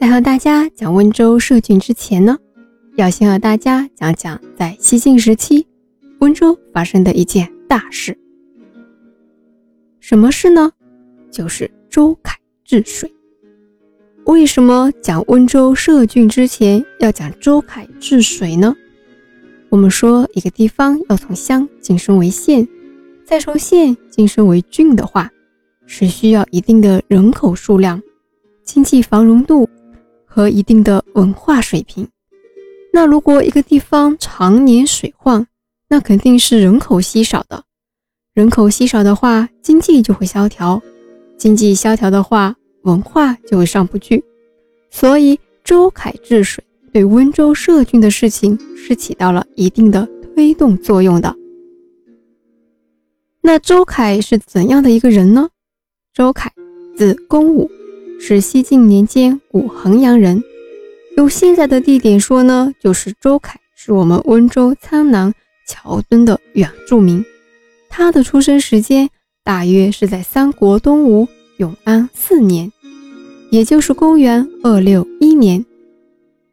在和大家讲温州设郡之前呢，要先和大家讲讲在西晋时期温州发生的一件大事。什么事呢？就是周凯治水。为什么讲温州设郡之前要讲周凯治水呢？我们说一个地方要从乡晋升为县，再从县晋升为郡的话，是需要一定的人口数量、经济繁荣度。和一定的文化水平。那如果一个地方常年水患，那肯定是人口稀少的。人口稀少的话，经济就会萧条；经济萧条的话，文化就会上不去。所以，周凯治水对温州设郡的事情是起到了一定的推动作用的。那周凯是怎样的一个人呢？周凯，字公武。是西晋年间古衡阳人，用现在的地点说呢，就是周凯是我们温州苍南桥墩的原住民。他的出生时间大约是在三国东吴永安四年，也就是公元二六一年。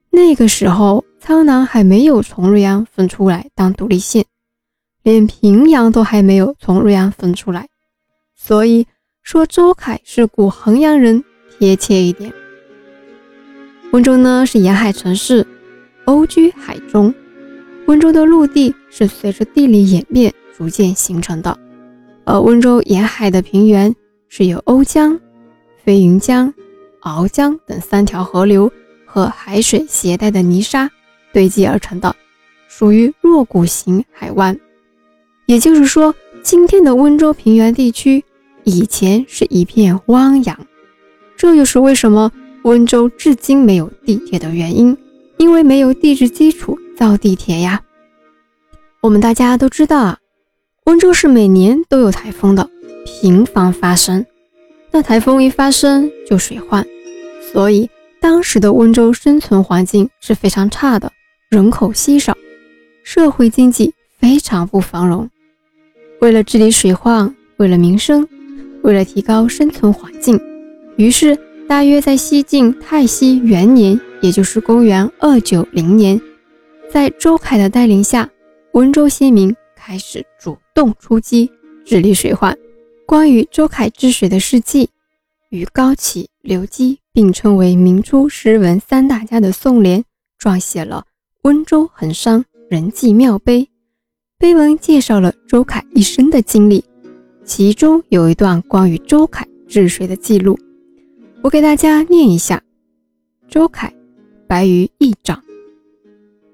那个时候，苍南还没有从瑞安分出来当独立县，连平阳都还没有从瑞安分出来，所以说周凯是古衡阳人。贴切一点，温州呢是沿海城市，欧居海中。温州的陆地是随着地理演变逐渐形成的，而温州沿海的平原是由瓯江、飞云江、鳌江等三条河流和海水携带的泥沙堆积而成的，属于弱谷型海湾。也就是说，今天的温州平原地区以前是一片汪洋。这就是为什么温州至今没有地铁的原因，因为没有地质基础造地铁呀。我们大家都知道啊，温州是每年都有台风的，频繁发生。那台风一发生就水患，所以当时的温州生存环境是非常差的，人口稀少，社会经济非常不繁荣。为了治理水患，为了民生，为了提高生存环境。于是，大约在西晋太熙元年，也就是公元二九零年，在周凯的带领下，温州先民开始主动出击，治理水患。关于周凯治水的事迹，与高启、刘基并称为明初诗文三大家的宋濂撰写了《温州衡山人迹庙碑》，碑文介绍了周凯一生的经历，其中有一段关于周凯治水的记录。我给大家念一下：周凯，白于一掌，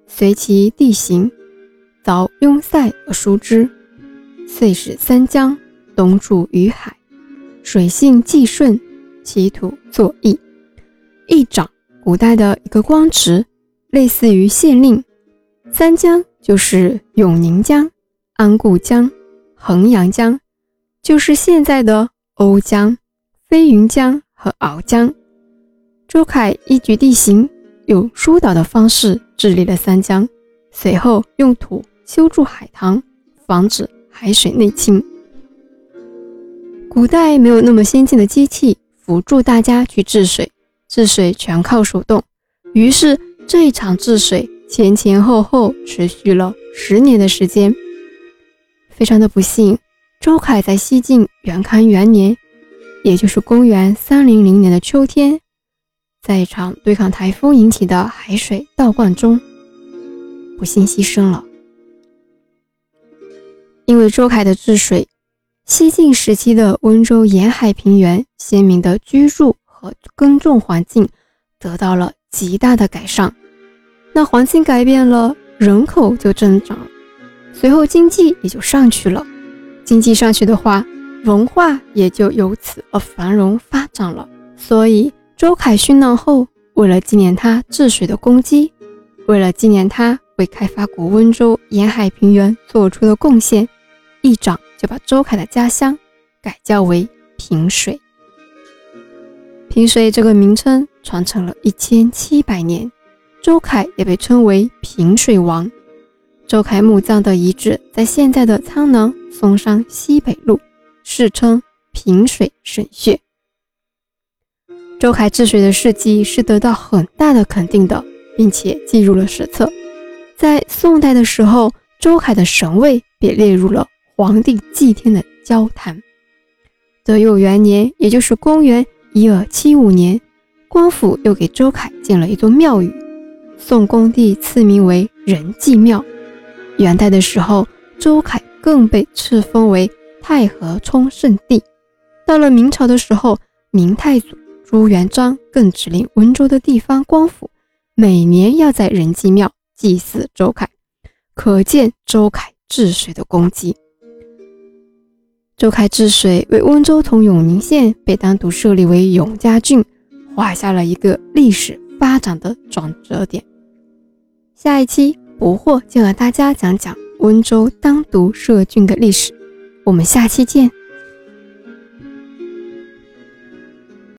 随其地形，凿拥塞而疏之，遂使三江东注于海，水性既顺，其土作邑。一掌，古代的一个官职，类似于县令。三江就是永宁江、安固江、衡阳江，就是现在的瓯江、飞云江。和鳌江，周凯依据地形，用疏导的方式治理了三江，随后用土修筑海塘，防止海水内侵。古代没有那么先进的机器辅助大家去治水，治水全靠手动。于是这一场治水前前后后持续了十年的时间。非常的不幸，周凯在西晋元康元年。也就是公元三零零年的秋天，在一场对抗台风引起的海水倒灌中，不幸牺牲了。因为周凯的治水，西晋时期的温州沿海平原先民的居住和耕种环境得到了极大的改善。那环境改变了，人口就增长，随后经济也就上去了。经济上去的话，文化也就由此而繁荣发展了。所以，周凯殉难后，为了纪念他治水的功绩，为了纪念他为开发古温州沿海平原做出的贡献，议长就把周凯的家乡改叫为平水。平水这个名称传承了一千七百年，周凯也被称为平水王。周凯墓葬的遗址在现在的苍南松山西北路。世称平水神穴。周凯治水的事迹是得到很大的肯定的，并且记入了史册。在宋代的时候，周凯的神位被列入了皇帝祭天的交坛。德佑元年，也就是公元一二七五年，官府又给周凯建了一座庙宇，宋恭帝赐名为仁济庙。元代的时候，周凯更被赐封为太和冲圣帝。到了明朝的时候，明太祖朱元璋更指令温州的地方官府每年要在仁济庙祭祀周凯，可见周凯治水的功绩。周凯治水为温州同永宁县被单独设立为永嘉郡，画下了一个历史发展的转折点。下一期不惑就和大家讲讲温州单独设郡的历史，我们下期见。